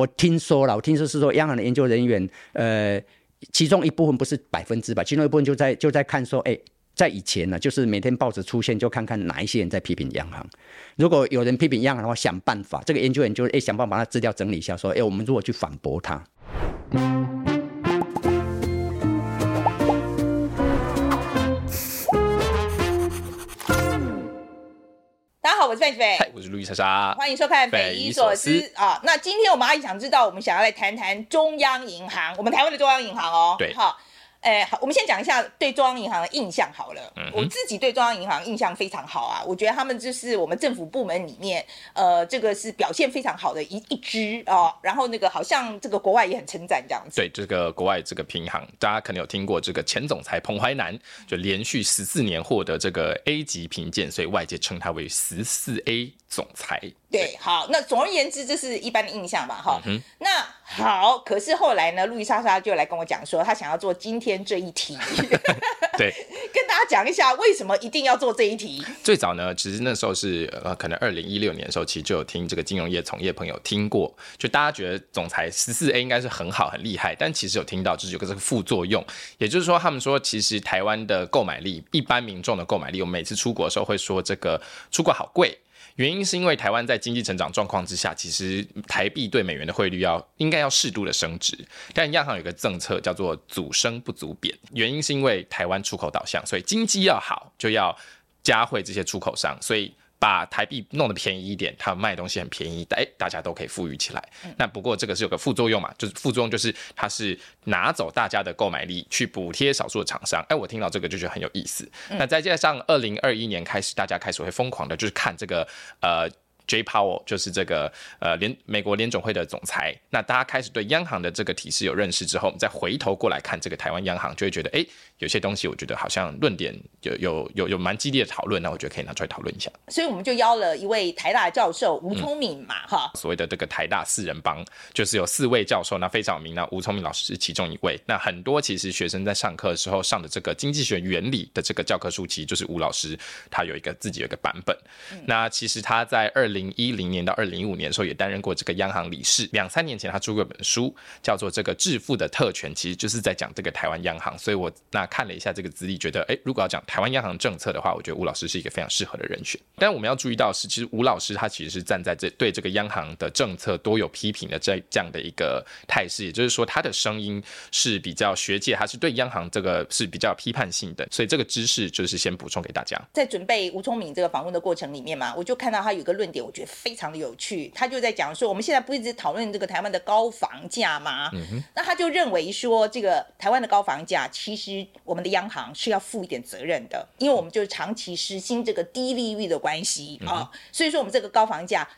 我听说了，我听说是说央行的研究人员，呃，其中一部分不是百分之百，其中一部分就在就在看说，哎，在以前呢，就是每天报纸出现，就看看哪一些人在批评央行。如果有人批评央行的话，想办法，这个研究员就哎想办法把他资料整理一下，说，哎，我们如果去反驳他。我是范琪斐，我是路易莎莎，欢迎收看《匪夷所思》啊。那今天我们阿姨想知道，我们想要来谈谈中央银行，我们台湾的中央银行哦。对，好。哎，好，我们先讲一下对中央银行的印象好了。嗯、我自己对中央银行印象非常好啊，我觉得他们就是我们政府部门里面，呃，这个是表现非常好的一一支哦。然后那个好像这个国外也很称赞这样子。对，这个国外这个平行，大家可能有听过这个前总裁彭淮南就连续十四年获得这个 A 级评鉴，所以外界称他为十四 A 总裁。对，好，那总而言之，这是一般的印象吧，哈、嗯。那好，可是后来呢，路易莎莎就来跟我讲说，她想要做今天这一题。对，跟大家讲一下为什么一定要做这一题。最早呢，其实那时候是呃，可能二零一六年的时候，其实就有听这个金融业从业朋友听过，就大家觉得总裁十四 A 应该是很好很厉害，但其实有听到就是有个这个副作用，也就是说，他们说其实台湾的购买力，一般民众的购买力，我们每次出国的时候会说这个出国好贵。原因是因为台湾在经济成长状况之下，其实台币对美元的汇率要应该要适度的升值，但央行有个政策叫做祖升不足贬。原因是因为台湾出口导向，所以经济要好就要加惠这些出口商，所以。把台币弄得便宜一点，它卖东西很便宜，哎，大家都可以富裕起来。嗯、那不过这个是有个副作用嘛，就是副作用就是它是拿走大家的购买力，去补贴少数的厂商。哎，我听到这个就觉得很有意思。嗯、那再加上二零二一年开始，大家开始会疯狂的，就是看这个呃。Jay Powell 就是这个呃联美国联总会的总裁，那大家开始对央行的这个体制有认识之后，我们再回头过来看这个台湾央行，就会觉得哎，有些东西我觉得好像论点有有有有蛮激烈的讨论，那我觉得可以拿出来讨论一下。所以我们就邀了一位台大教授吴聪明嘛，哈、嗯，所谓的这个台大四人帮，就是有四位教授，那非常有名，那吴聪明老师是其中一位。那很多其实学生在上课的时候上的这个经济学原理的这个教科书，其实就是吴老师他有一个自己有一个版本。嗯、那其实他在二零。零一零年到二零一五年的时候，也担任过这个央行理事。两三年前，他出过一本书，叫做《这个致富的特权》，其实就是在讲这个台湾央行。所以我那看了一下这个资历，觉得，哎，如果要讲台湾央行政策的话，我觉得吴老师是一个非常适合的人选。但我们要注意到是，其实吴老师他其实是站在这对这个央行的政策多有批评的这这样的一个态势，也就是说，他的声音是比较学界，他是对央行这个是比较批判性的。所以这个知识就是先补充给大家。在准备吴聪明这个访问的过程里面嘛，我就看到他有个论点。我觉得非常的有趣，他就在讲说，我们现在不一直讨论这个台湾的高房价吗？嗯哼，那他就认为说，这个台湾的高房价，其实我们的央行是要负一点责任的，因为我们就是长期实行这个低利率的关系啊、嗯哦，所以说我们这个高房价，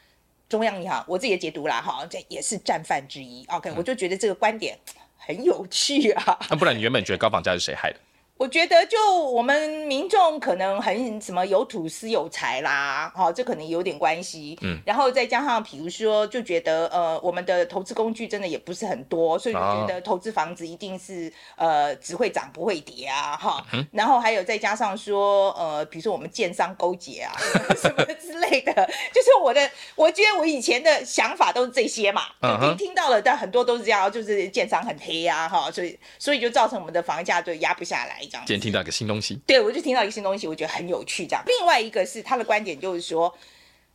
中央银行我自己也解读啦，哈，这也是战犯之一。OK，、嗯、我就觉得这个观点很有趣啊。那不然你原本觉得高房价是谁害的？我觉得，就我们民众可能很什么有土司有财啦，好、哦，这可能有点关系。嗯，然后再加上，比如说，就觉得呃，我们的投资工具真的也不是很多，所以就觉得投资房子一定是呃只会涨不会跌啊，哈、然后还有再加上说，呃，比如说我们建商勾结啊 什么之类的，就是我的，我觉得我以前的想法都是这些嘛，听、嗯、听到了，但很多都是这样，就是建商很黑啊，哈、哦，所以所以就造成我们的房价就压不下来。今天听到一个新东西，对，我就听到一个新东西，我觉得很有趣。这样，另外一个是他的观点，就是说，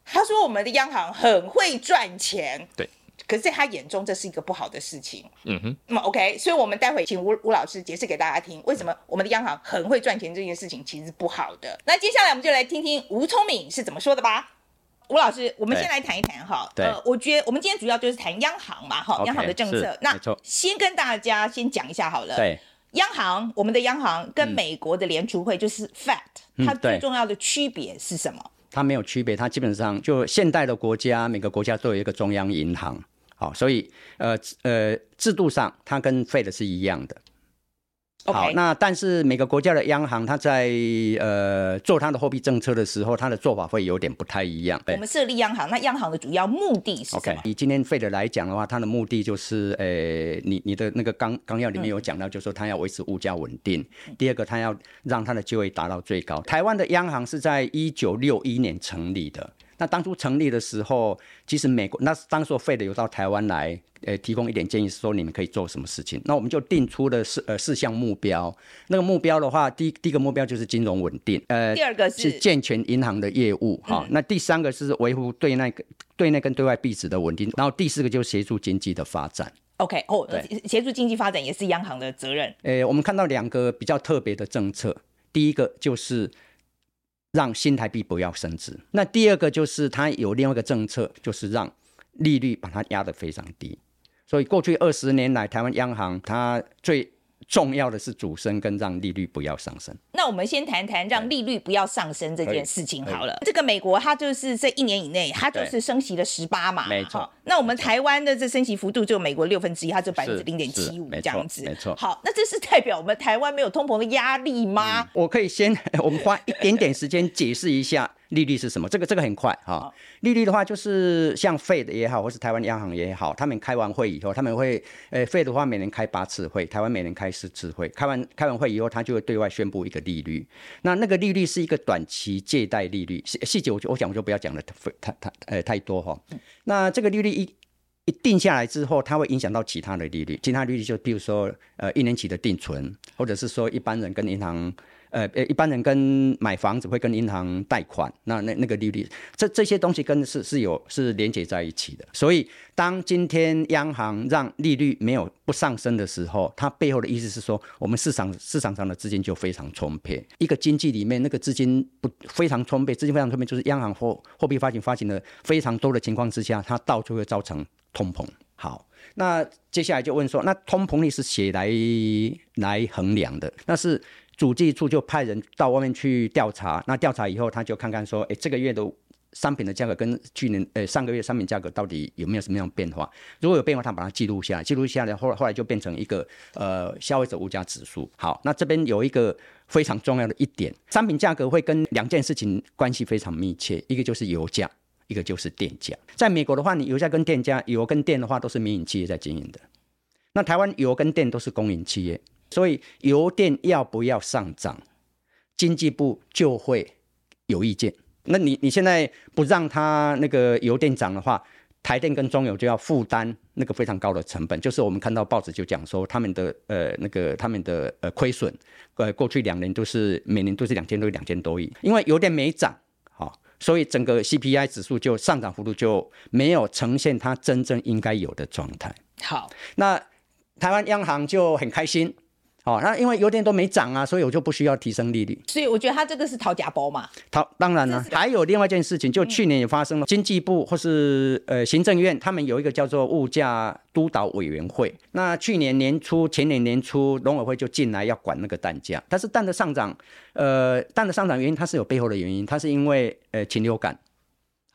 他说我们的央行很会赚钱，对，可是在他眼中这是一个不好的事情。嗯哼，那么 OK，所以我们待会请吴吴老师解释给大家听，为什么我们的央行很会赚钱这件事情其实是不好的。那接下来我们就来听听吴聪敏是怎么说的吧。吴老师，我们先来谈一谈哈。对，呃，我觉得我们今天主要就是谈央行嘛，哈，央行的政策。那先跟大家先讲一下好了。对。央行，我们的央行跟美国的联储会就是 Fed，嗯，它最重要的区别是什么？它没有区别，它基本上就现代的国家，每个国家都有一个中央银行，好，所以呃呃制度上它跟 Fed 是一样的。好，那但是每个国家的央行，它在呃做它的货币政策的时候，它的做法会有点不太一样。我们设立央行，那央行的主要目的是什么？OK，以今天 Fed 来讲的话，它的目的就是，呃，你你的那个纲纲要里面有讲到，就是说它要维持物价稳定。嗯、第二个，它要让它的就业达到最高。台湾的央行是在一九六一年成立的。那当初成立的时候，其实美国那当时 Fed 有到台湾来，呃，提供一点建议，说你们可以做什么事情。那我们就定出了四呃四项目标。那个目标的话，第一第一个目标就是金融稳定，呃，第二个是，是健全银行的业务，哈、嗯。那第三个是维护对内对内跟对外币值的稳定，然后第四个就是协助经济的发展。OK，哦，协助经济发展也是央行的责任。呃，我们看到两个比较特别的政策，第一个就是。让新台币不要升值。那第二个就是它有另外一个政策，就是让利率把它压得非常低。所以过去二十年来，台湾央行它最重要的是主升跟让利率不要上升。那我们先谈谈让利率不要上升这件事情好了。这个美国它就是这一年以内，它就是升息了十八嘛，没错。那我们台湾的这升息幅度就美国六分之一，它就百分之零点七五这样子，没错。好，那这是代表我们台湾没有通膨的压力吗？嗯，我可以先，我们花一点点时间解释一下。利率是什么？这个这个很快哈。哦、利率的话，就是像 Fed 也好，或是台湾央行也好，他们开完会以后，他们会，呃，Fed 的话每年开八次会，台湾每年开四次会。开完开完会以后，他就会对外宣布一个利率。那那个利率是一个短期借贷利率，细细节我就我讲我就不要讲了，太太呃太多哈。哦、那这个利率一一定下来之后，它会影响到其他的利率，其他利率就比如说呃一年期的定存，或者是说一般人跟银行。呃呃，一般人跟买房子会跟银行贷款，那那那个利率，这这些东西跟是是有是连接在一起的。所以，当今天央行让利率没有不上升的时候，它背后的意思是说，我们市场市场上的资金就非常充沛。一个经济里面那个资金不非常充沛，资金非常充沛，就是央行货货币发行发行的非常多的情况之下，它到处会造成通膨。好，那接下来就问说，那通膨率是谁来来衡量的？那是。主计处就派人到外面去调查，那调查以后，他就看看说，哎，这个月的商品的价格跟去年，呃，上个月商品价格到底有没有什么样的变化？如果有变化，他把它记录下来，记录下来后，后来就变成一个呃消费者物价指数。好，那这边有一个非常重要的一点，商品价格会跟两件事情关系非常密切，一个就是油价，一个就是电价。在美国的话，你油价跟电价，油跟电的话都是民营企业在经营的，那台湾油跟电都是公营企业。所以油电要不要上涨，经济部就会有意见。那你你现在不让它那个油电涨的话，台电跟中油就要负担那个非常高的成本。就是我们看到报纸就讲说，他们的呃那个他们的呃亏损，呃过去两年都是每年都是两千多亿两千多亿，因为油电没涨，好，所以整个 CPI 指数就上涨幅度就没有呈现它真正应该有的状态。好，那台湾央行就很开心。哦，那因为油电都没涨啊，所以我就不需要提升利率。所以我觉得他这个是讨假包嘛。讨当然了，还有另外一件事情，就去年也发生了，经济部或是呃行政院，他们有一个叫做物价督导委员会。那去年年初、前年年初，农委会就进来要管那个蛋价，但是蛋的上涨，呃，蛋的上涨原因它是有背后的原因，它是因为呃禽流感。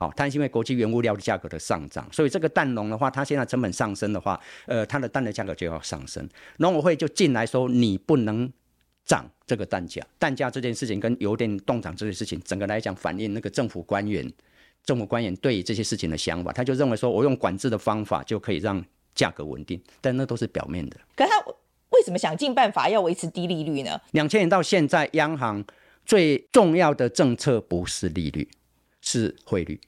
好，它是因为国际原物料的价格的上涨，所以这个蛋农的话，它现在成本上升的话，呃，它的蛋的价格就要上升。农委会就进来说，你不能涨这个蛋价。蛋价这件事情跟油电动涨这件事情，整个来讲反映那个政府官员、政府官员对于这些事情的想法，他就认为说我用管制的方法就可以让价格稳定，但那都是表面的。可他为什么想尽办法要维持低利率呢？两千年到现在，央行最重要的政策不是利率，是汇率。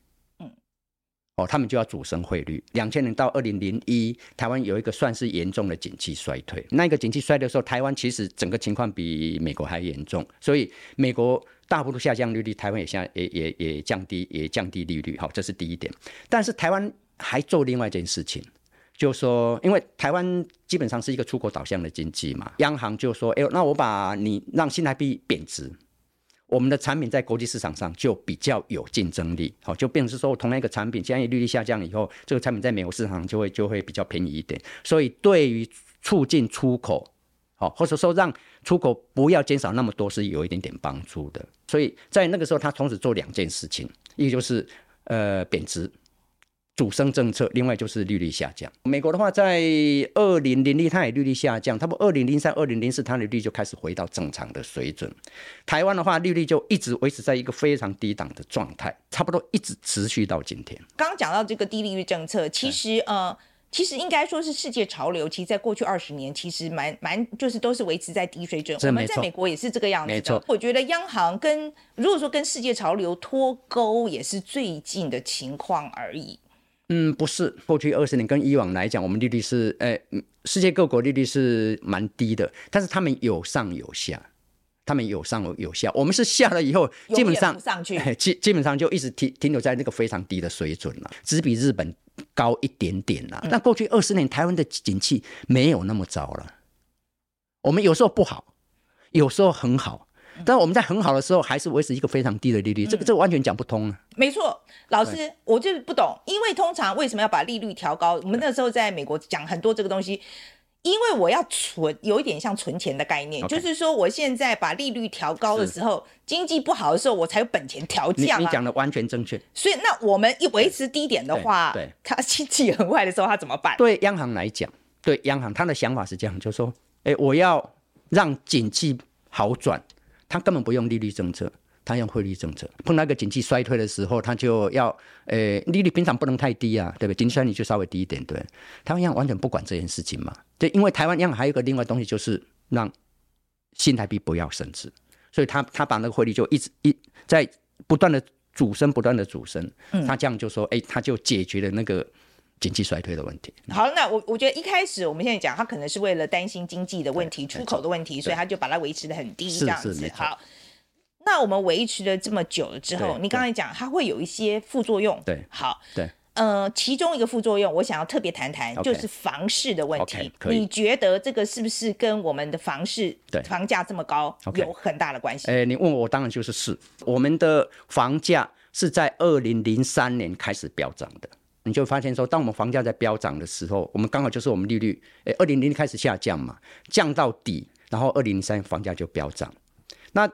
哦，他们就要主升汇率。两千年到二零零一，台湾有一个算是严重的景气衰退。那个景气衰退的时候，台湾其实整个情况比美国还严重。所以美国大幅度下降利率，台湾也下也也也降低也降低利率。好，这是第一点。但是台湾还做另外一件事情，就说，因为台湾基本上是一个出口导向的经济嘛，央行就说：“哎，那我把你让新台币贬值。”我们的产品在国际市场上就比较有竞争力，好，就变成是说，同样一个产品，现在利率下降以后，这个产品在美国市场上就会就会比较便宜一点。所以，对于促进出口，好，或者说让出口不要减少那么多，是有一点点帮助的。所以在那个时候，他同时做两件事情，一个就是呃贬值。主升政策，另外就是利率下降。美国的话，在二零零一，它也利率下降，差不多二零零三、二零零四，它的利率就开始回到正常的水准。台湾的话，利率就一直维持在一个非常低档的状态，差不多一直持续到今天。刚刚讲到这个低利率政策，其实呃。其实应该说是世界潮流。其实，在过去二十年，其实蛮蛮就是都是维持在低水准。我们在美国也是这个样子的。我觉得央行跟如果说跟世界潮流脱钩，也是最近的情况而已。嗯，不是，过去二十年跟以往来讲，我们利率是，呃，世界各国利率是蛮低的，但是他们有上有下。他们有上有下，我们是下了以后，基本上上去，基基本上就一直停停留在那个非常低的水准了，只比日本高一点点了。那、嗯、过去二十年，台湾的景气没有那么糟了。我们有时候不好，有时候很好，但我们在很好的时候还是维持一个非常低的利率，嗯、这个这个完全讲不通啊。没错，老师，我就是不懂，因为通常为什么要把利率调高？我们那时候在美国讲很多这个东西。因为我要存，有一点像存钱的概念.就是说我现在把利率调高的时候，经济不好的时候，我才有本钱调降啊。你讲的完全正确。所以那我们一维持低点的话，对，他经济很坏的时候，他怎么办？对央行来讲，对央行他的想法是这样，就是说，哎，我要让景气好转，他根本不用利率政策。他用汇率政策，碰到一个经济衰退的时候，他就要，呃、欸，利率平常不能太低啊，对不对？经济衰退就稍微低一点，对。台湾央行完全不管这件事情嘛，对，因为台湾央行还有一个另外东西，就是让新台币不要升值，所以他他把那个汇率就一直一在不断的主升，不断的主升，他这样就说，哎、欸，他就解决了那个经济衰退的问题。好，那我我觉得一开始我们现在讲，他可能是为了担心经济的问题、出口的问题，所以他就把它维持的很低，这样子。好。那我们维持了这么久了之后，你刚才讲它会有一些副作用。对，好，对，呃，其中一个副作用，我想要特别谈谈，就是房市的问题。Okay, 你觉得这个是不是跟我们的房市对房价这么高有很大的关系？哎、欸，你问我，当然就是是。我们的房价是在二零零三年开始飙涨的，你就发现说，当我们房价在飙涨的时候，我们刚好就是我们利率，哎、二零零开始下降嘛，降到底，然后二零零三房价就飙涨。那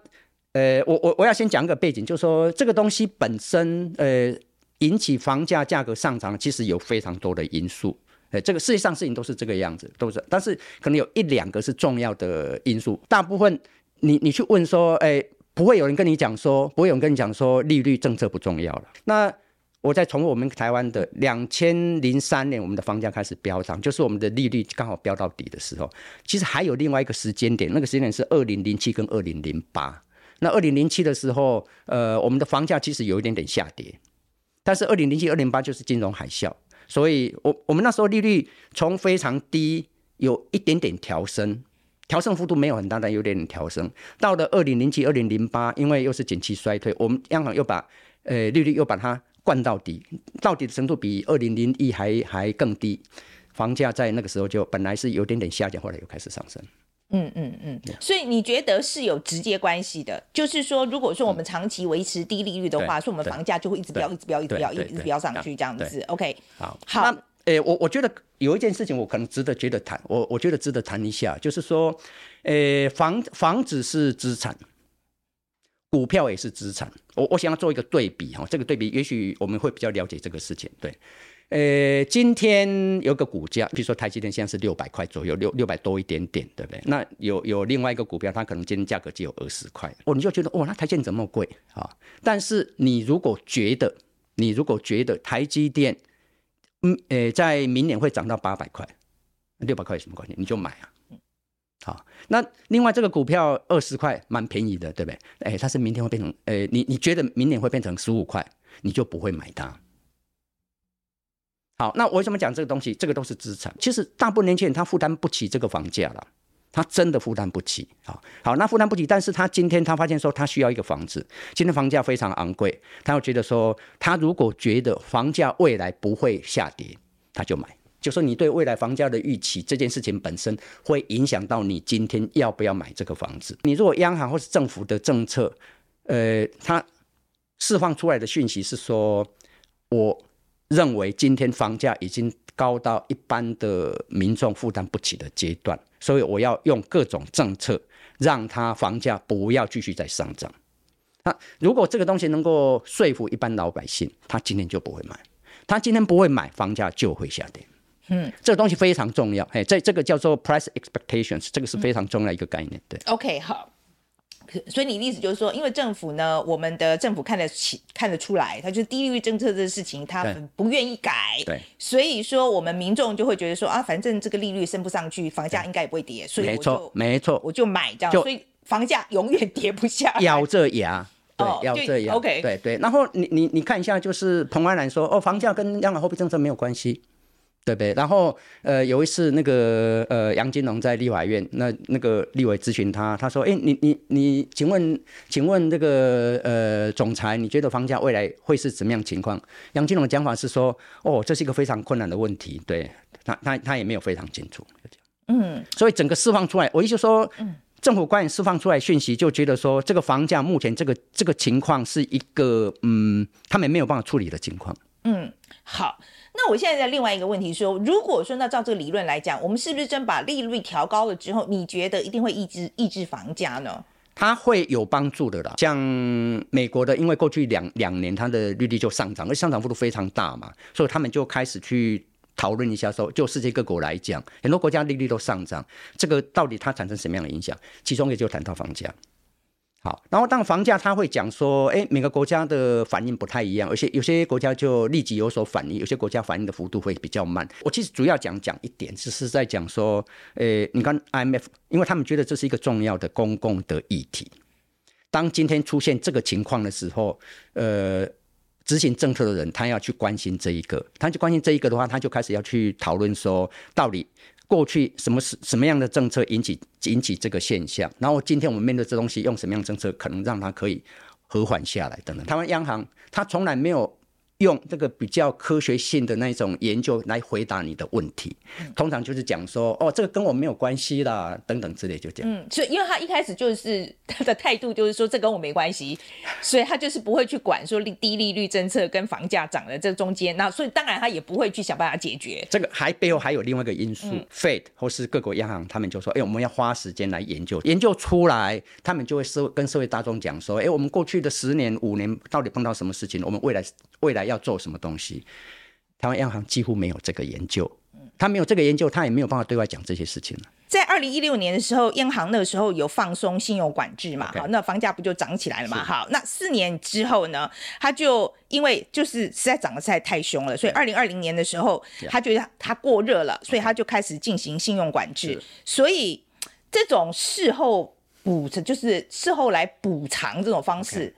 呃，我我我要先讲一个背景，就是说这个东西本身，呃，引起房价价格上涨，其实有非常多的因素。呃，这个世界上事情都是这个样子，都是，但是可能有一两个是重要的因素。大部分你你去问说，哎，不会有人跟你讲说，不会有人跟你讲说利率政策不重要了。那我再从我们台湾的两千零三年，我们的房价开始飙涨，就是我们的利率刚好飙到底的时候。其实还有另外一个时间点，那个时间点是二零零七跟二零零八。那二零零七的时候，呃，我们的房价其实有一点点下跌，但是二零零七、二零零八就是金融海啸，所以我我们那时候利率从非常低有一点点调升，调升幅度没有很大，但有点点调升。到了二零零七、二零零八，因为又是景气衰退，我们央行又把呃利率又把它灌到底，到底的程度比二零零一还还更低，房价在那个时候就本来是有点点下降，后来又开始上升。嗯嗯嗯，所以你觉得是有直接关系的，就是说，如果说我们长期维持低利率的话，说我们房价就会一直飙，一直飙，一直飙，一直飙上去这样子。OK，好，好。那诶，我我觉得有一件事情我可能值得觉得谈，我我觉得值得谈一下，就是说，诶，房房子是资产，股票也是资产。我我想要做一个对比哈，这个对比也许我们会比较了解这个事情，对。呃，今天有个股价，比如说台积电现在是六百块左右，六六百多一点点，对不对？那有有另外一个股票，它可能今天价格只有二十块，哦，你就觉得哦，那台积电怎么贵啊？但是你如果觉得，你如果觉得台积电，嗯，呃，在明年会涨到八百块，六百块有什么关系？你就买啊。好，那另外这个股票二十块蛮便宜的，对不对？哎，它是明天会变成，哎，你你觉得明年会变成十五块，你就不会买它。好，那我为什么讲这个东西？这个都是资产。其实大部分年轻人他负担不起这个房价了，他真的负担不起。好，好，那负担不起，但是他今天他发现说他需要一个房子，今天房价非常昂贵，他又觉得说他如果觉得房价未来不会下跌，他就买。就说你对未来房价的预期这件事情本身会影响到你今天要不要买这个房子。你如果央行或是政府的政策，呃，它释放出来的讯息是说我。认为今天房价已经高到一般的民众负担不起的阶段，所以我要用各种政策让它房价不要继续再上涨。那如果这个东西能够说服一般老百姓，他今天就不会买。他今天不会买，房价就会下跌。嗯，这个东西非常重要。哎，这这个叫做 price expectations，这个是非常重要一个概念。对。OK，好。所以你的意思就是说，因为政府呢，我们的政府看得起、看得出来，他就是低利率政策这个事情，他不愿意改。对，所以说我们民众就会觉得说啊，反正这个利率升不上去，房价应该也不会跌，所以没错，没错，我就买这样，所以房价永远跌不下，咬着牙。对，要这样。OK，对对。然后你你你看一下，就是彭安兰说，哦，房价跟央行货币政策没有关系，对不对？然后呃，有一次那个呃杨金龙在立法院，那那个立委咨询他，他说，哎，你你你，请问请问这个呃总裁，你觉得房价未来会是怎么样情况？杨金龙的讲法是说，哦，这是一个非常困难的问题，对他他他也没有非常清楚，嗯，所以整个释放出来，我意思说，嗯。政府官员释放出来讯息，就觉得说这个房价目前这个这个情况是一个嗯，他们没有办法处理的情况。嗯，好，那我现在在另外一个问题说，如果说那照这个理论来讲，我们是不是真把利率调高了之后，你觉得一定会抑制抑制房价呢？它会有帮助的啦。像美国的，因为过去两两年它的利率就上涨，而上涨幅度非常大嘛，所以他们就开始去。讨论一下说，就世界各国来讲，很多国家利率都上涨，这个到底它产生什么样的影响？其中也就谈到房价。好，然后当房价他会讲说，哎，每个国家的反应不太一样，而且有些国家就立即有所反应，有些国家反应的幅度会比较慢。我其实主要讲讲一点，只是在讲说，呃，你看 IMF，因为他们觉得这是一个重要的公共的议题。当今天出现这个情况的时候，呃。执行政策的人，他要去关心这一个，他去关心这一个的话，他就开始要去讨论说，到底过去什么是什么样的政策引起引起这个现象，然后今天我们面对这东西，用什么样的政策可能让它可以和缓下来等等。台湾央行他从来没有。用这个比较科学性的那种研究来回答你的问题，通常就是讲说，哦，这个跟我没有关系啦，等等之类，就这样。嗯，所以因为他一开始就是他的态度就是说，这跟我没关系，所以他就是不会去管说利低利率政策跟房价涨的这中间，那所以当然他也不会去想办法解决。这个还背后还有另外一个因素，嗯，Fed 或是各国央行，他们就说，哎，我们要花时间来研究，研究出来，他们就会社跟社会大众讲说，哎，我们过去的十年五年到底碰到什么事情，我们未来未来要做什么东西。台湾央行几乎没有这个研究，他没有这个研究，他也没有办法对外讲这些事情了。在二零一六年的时候，央行那个时候有放松信用管制嘛？好，那房价不就涨起来了嘛？好，那四年之后呢，他就因为就是实在涨得实在太凶了，所以二零二零年的时候，他觉得他过热了，所以他就开始进行信用管制。所以这种事后补偿，就是事后来补偿这种方式。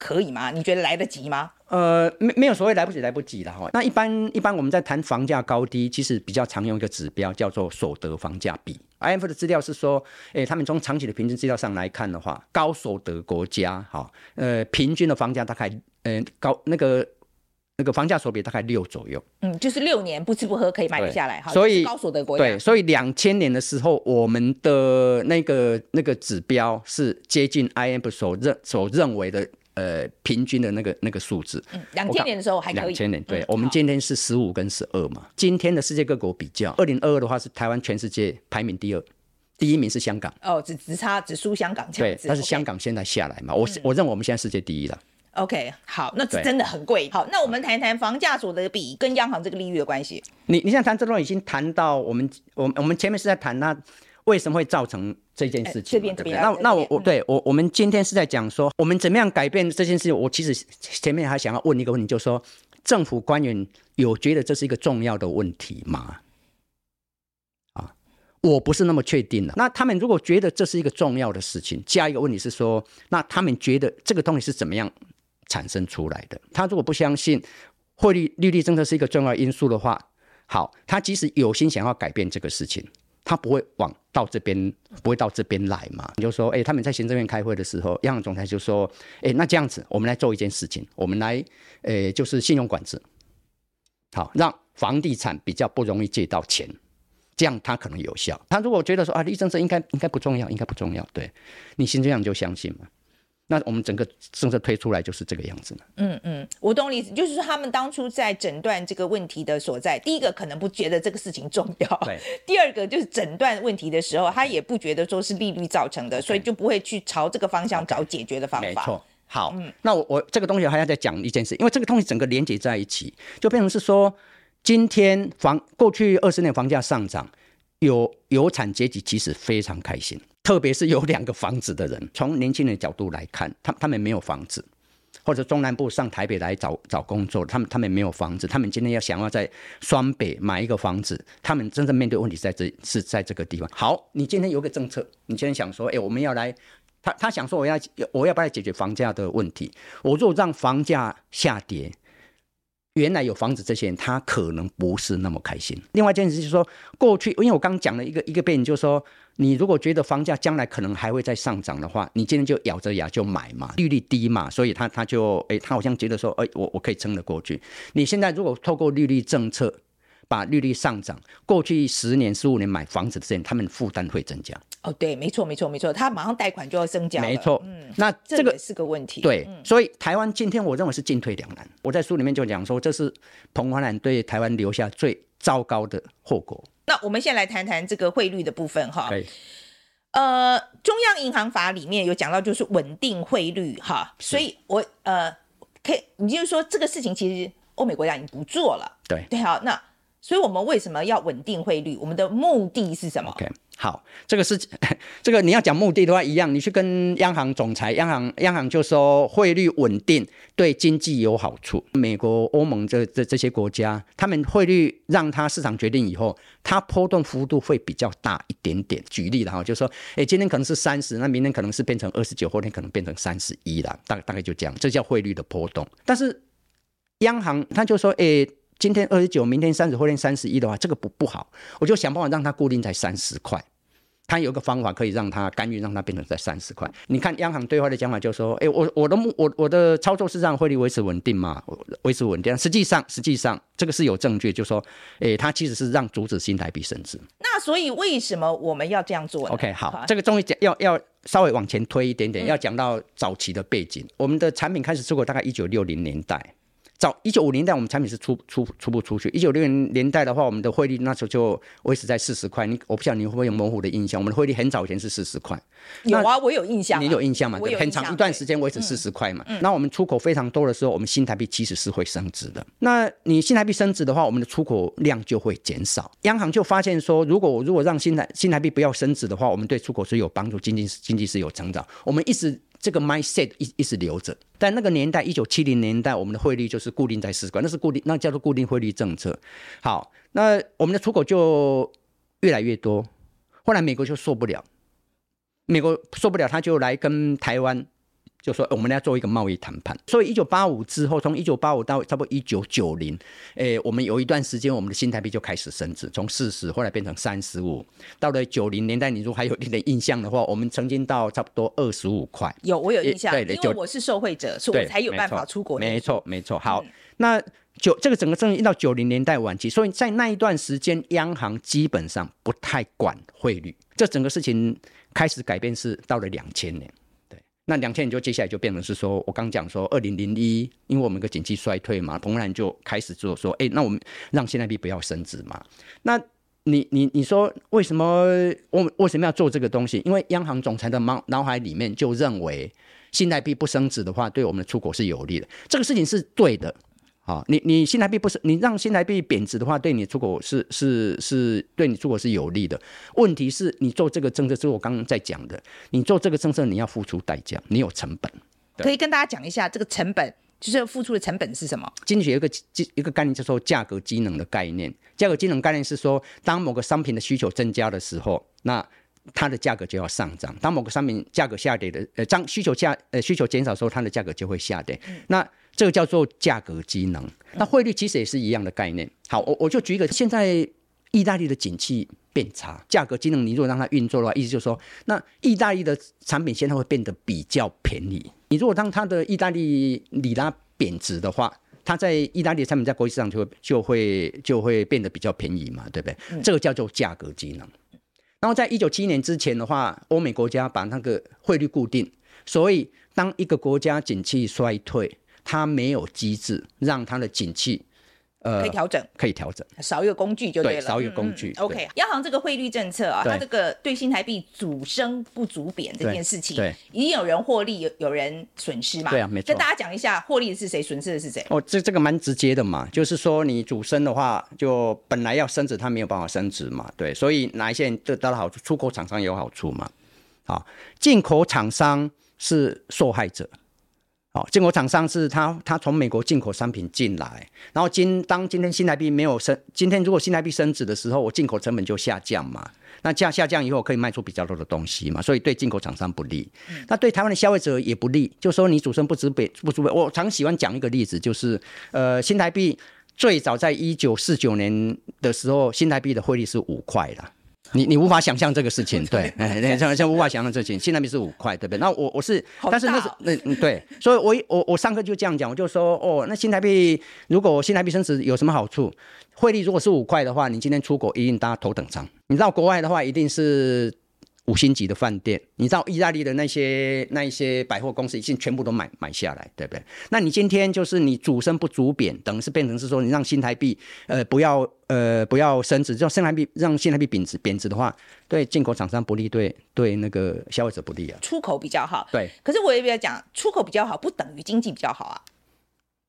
可以吗？你觉得来得及吗？呃，没没有所谓来不及来不及的哈。那一般一般我们在谈房价高低，其实比较常用一个指标叫做所得房价比。IMF 的资料是说，诶，他们从长期的平均资料上来看的话，高所得国家哈，呃，平均的房价大概，呃，高那个那个房价所比大概六左右。嗯，就是六年不吃不喝可以买得下来哈。所以高所得国家。对，所以两千年的时候，我们的那个那个指标是接近 IMF 所认所认为的。呃，平均的那个那个数字，嗯，两千年的时候还可以。两千年，对、嗯、我们今天是十五跟十二嘛。今天的世界各国比较，二零二二的话是台湾全世界排名第二，第一名是香港。哦，只只差只输香港。对，但是香港现在下来嘛，我、嗯、我认为我们现在世界第一了。OK，好，那真的很贵。好，那我们谈一谈房价所得比跟央行这个利率的关系。你你现在谈这段已经谈到我们，我我们前面是在谈那。为什么会造成这件事情？欸、这边这边，那那我我对我我们今天是在讲说，我们怎么样改变这件事情？我其实前面还想要问一个问题，就是说，政府官员有觉得这是一个重要的问题吗？啊，我不是那么确定的。那他们如果觉得这是一个重要的事情，加一个问题是说，那他们觉得这个东西是怎么样产生出来的？他如果不相信汇率利率政策是一个重要因素的话，好，他即使有心想要改变这个事情。他不会往到这边，不会到这边来嘛？你就说，哎、他们在行政院开会的时候，央行总裁就说，哎、那这样子，我们来做一件事情，我们来，呃、就是信用管制，好，让房地产比较不容易借到钱，这样他可能有效。他如果觉得说啊，利率政策应该应该不重要，应该不重要，对，你行政院就相信嘛。那我们整个政策推出来就是这个样子。嗯嗯，我懂你意思，就是说他们当初在诊断这个问题的所在，第一个可能不觉得这个事情重要，对。第二个就是诊断问题的时候，他也不觉得说是利率造成的，所以就不会去朝这个方向找解决的方法。没错。好，嗯，那我我这个东西还要再讲一件事，因为这个东西整个连接在一起，就变成是说，今天房过去二十年房价上涨，有有产阶级其实非常开心。特别是有两个房子的人，从年轻人角度来看，他他们没有房子，或者中南部上台北来找找工作，他们他们没有房子，他们今天要想要在双北买一个房子，他们真正面对问题在这是在这个地方。好，你今天有个政策，你今天想说，哎，我们要来，他他想说我要我要不要解决房价的问题？我如果让房价下跌。原来有房子，这些人他可能不是那么开心。另外一件事就是说，过去因为我刚讲了一个一个背景，就是说，你如果觉得房价将来可能还会再上涨的话，你今天就咬着牙就买嘛，利率低嘛，所以他他就哎，他好像觉得说，哎，我我可以撑得过去。你现在如果透过利率政策把利率上涨，过去十年、十五年买房子的人，他们负担会增加。哦，对，没错，没错，没错，他马上贷款就要增加，没错，嗯，那这个这也是个问题，对，嗯、所以台湾今天我认为是进退两难。我在书里面就讲说，这是彭淮南对台湾留下最糟糕的后果。那我们先来谈谈这个汇率的部分哈，对，呃，中央银行法里面有讲到就是稳定汇率哈，所以我呃可以，你就是说这个事情其实欧美国家已经不做了，对，对，好，那所以我们为什么要稳定汇率？我们的目的是什么？OK，好，这个是 这个你要讲目的的话，一样，你去跟央行总裁，央行央行就说汇率稳定对经济有好处。美国、欧盟这这这些国家，他们汇率让它市场决定以后，它波动幅度会比较大一点点。举例的哈，就说，哎，今天可能是三十，那明天可能是变成二十九，后天可能变成三十一了，大大概就这样，这叫汇率的波动。但是央行他就说，哎。今天二十九，明天三十，后天三十一的话，这个不不好，我就想办法让它固定在三十块。它有个方法可以让它干预让它变成在三十块。你看央行对外的讲法就是说，哎，我我的目我我的操作是让汇率维持稳定嘛，维持稳定。实际上实际上这个是有证据，就是说，哎，它其实是让阻止新台币升值。那所以为什么我们要这样做呢？OK，好，这个终于讲要要稍微往前推一点点，要讲到早期的背景。嗯、我们的产品开始出口大概一九六零年代。早一九五零年代，我们产品是出出出不出去。一九六零年代的话，我们的汇率那时候就维持在四十块。你我不晓得你会不会有模糊的印象？我们的汇率很早以前是四十块。有啊，我有印象。你有印象吗？对，很长一段时间维持四十块嘛。那、嗯、我们出口非常多的时候，我们新台币其实是会升值的。那你新台币升值的话，我们的出口量就会减少。央行就发现说，如果如果让新台新台币不要升值的话，我们对出口是有帮助，经济经济是有成长。我们一直。这个 mindset 一一直留着，但那个年代，一九七零年代，我们的汇率就是固定在四十块，那是固定，那叫做固定汇率政策。好，那我们的出口就越来越多，后来美国就受不了，美国受不了，他就来跟台湾。就说我们要做一个贸易谈判，所以一九八五之后，从一九八五到差不多一九九零，诶，我们有一段时间，我们的新台币就开始升值，从四十后来变成三十五，到了九零年代，你如果还有一点印象的话，我们曾经到差不多二十五块。有，我有印象，对，因为我是受惠者，所以我才有办法出国。没错，没错。好，嗯、那九这个整个政策到九零年代晚期，所以在那一段时间，央行基本上不太管汇率。这整个事情开始改变是到了两千年。那两千年就接下来就变成是说，我刚讲说二零零一，因为我们个经济衰退嘛，彭然就开始做说，哎，那我们让现在币不要升值嘛。那你你你说为什么我为什么要做这个东西？因为央行总裁的脑脑海里面就认为现在币不升值的话，对我们的出口是有利的，这个事情是对的。啊，你你新台币不是你让新台币贬值的话，对你出口是是是对你出口是有利的。问题是你做这个政策，就是我刚刚在讲的，你做这个政策你要付出代价，你有成本。可以跟大家讲一下这个成本，就是付出的成本是什么？经济学有一个一个概念叫做价格机能的概念。价格机能概念是说，当某个商品的需求增加的时候，那它的价格就要上涨；当某个商品价格下跌的，呃，当需求价呃需求减少的时候，它的价格就会下跌。嗯、那这个叫做价格机能，那汇率其实也是一样的概念。好，我我就举一个，现在意大利的景气变差，价格机能你如果让它运作的话，意思就是说，那意大利的产品现在会变得比较便宜。你如果当它的意大利里拉贬值的话，它在意大利的产品在国际市场就会就会就会变得比较便宜嘛，对不对？嗯、这个叫做价格机能。然后在一九七一年之前的话，欧美国家把那个汇率固定，所以当一个国家景气衰退。它没有机制让它的景气，呃，可以调整，可以调整，少一个工具就对了。对，少一个工具。嗯嗯、OK，央行这个汇率政策啊，它这个对新台币主升不主贬这件事情，对，一定有人获利，有有人损失嘛？对啊，没错。跟大家讲一下，获利的是谁，损失的是谁？哦，这这个蛮直接的嘛，就是说你主升的话，就本来要升值，它没有办法升值嘛，对，所以哪一些人得到了好处？出口厂商有好处嘛？啊，进口厂商是受害者。好，进口厂商是他他从美国进口商品进来，然后今当今天新台币没有升，今天如果新台币升值的时候，我进口成本就下降嘛。那价下降以后，可以卖出比较多的东西嘛，所以对进口厂商不利。嗯、那对台湾的消费者也不利，就说你主升不主贬不主贬。我常喜欢讲一个例子，就是呃，新台币最早在一九四九年的时候，新台币的汇率是五块啦。你你无法想象这个事情，对，哎，像像无法想象这事情，新台币是五块，对不对？那我我是，但是那是那嗯对，所以我我我上课就这样讲，我就说哦，那新台币如果新台币升值有什么好处？汇率如果是五块的话，你今天出国一定搭头等舱，你到国外的话一定是。五星级的饭店，你知道意大利的那些那一些百货公司已经全部都买买下来，对不对？那你今天就是你主升不主贬，等于是变成是说你让新台币呃不要呃不要升值，就新台币让新台币贬值贬值的话，对进口厂商不利，对对那个消费者不利啊。出口比较好，对。可是我也比较讲，出口比较好不等于经济比较好啊。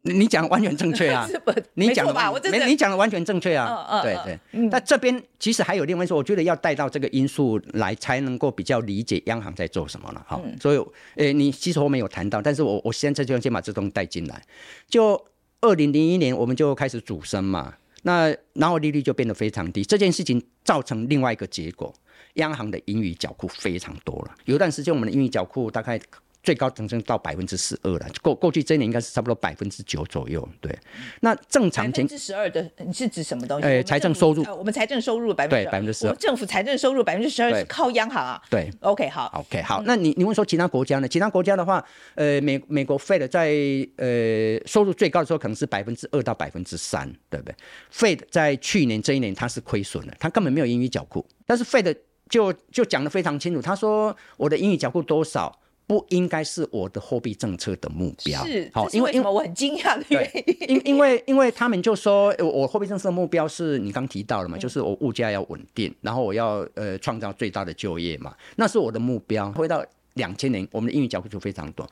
你 你讲的完全正确啊！你讲的没你讲的完全正确啊！对对，那这边其实还有另外一说，我觉得要带到这个因素来，才能够比较理解央行在做什么了。好，所以诶，你其实我没有谈到，但是我我现在就先把这东西带进来。就二零零一年我们就开始主升嘛，那然后利率就变得非常低，这件事情造成另外一个结果，央行的盈余缴库非常多了。有一段时间我们的盈余缴库大概。最高增升到百分之十二了，过过去这一年应该是差不多百分之九左右。对，那正常情百分之十二的，你是指什么东西？哎，财政收入，我们财政收入百分之对百分之十二，政府财政收入百分之十二是靠央行啊。对，OK，好，OK，好。那你你问说其他国家呢？其他国家的话，呃，美美国 Fed 在呃收入最高的时候可能是百分之二到百分之三，对不对？Fed 在去年这一年它是亏损的，它根本没有盈余缴库，但是 Fed 就就讲的非常清楚，他说我的英语缴库多少？不应该是我的货币政策的目标。是，好，因为因为我很惊讶的原因，因因为因为他们就说，我货币政策的目标是你刚提到了嘛，就是我物价要稳定，然后我要呃创造最大的就业嘛，那是我的目标。回到两千年，我们的盈余缴库就非常多。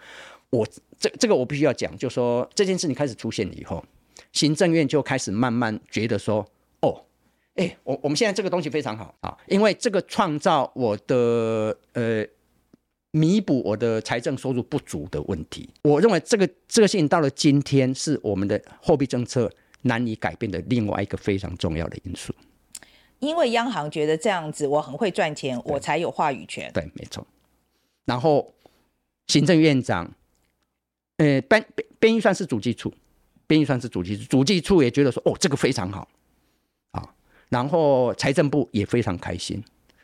我这这个我必须要讲，就说这件事情开始出现以后，行政院就开始慢慢觉得说，哦，哎，我我们现在这个东西非常好啊，因为这个创造我的呃。弥补我的财政收入不足的问题，我认为这个这个事情到了今天是我们的货币政策难以改变的另外一个非常重要的因素。因为央行觉得这样子我很会赚钱，我才有话语权。对，没错。然后行政院长，呃，编编预算是主计处，编预算是主计处，主计处也觉得说，哦，这个非常好啊。然后财政部也非常开心，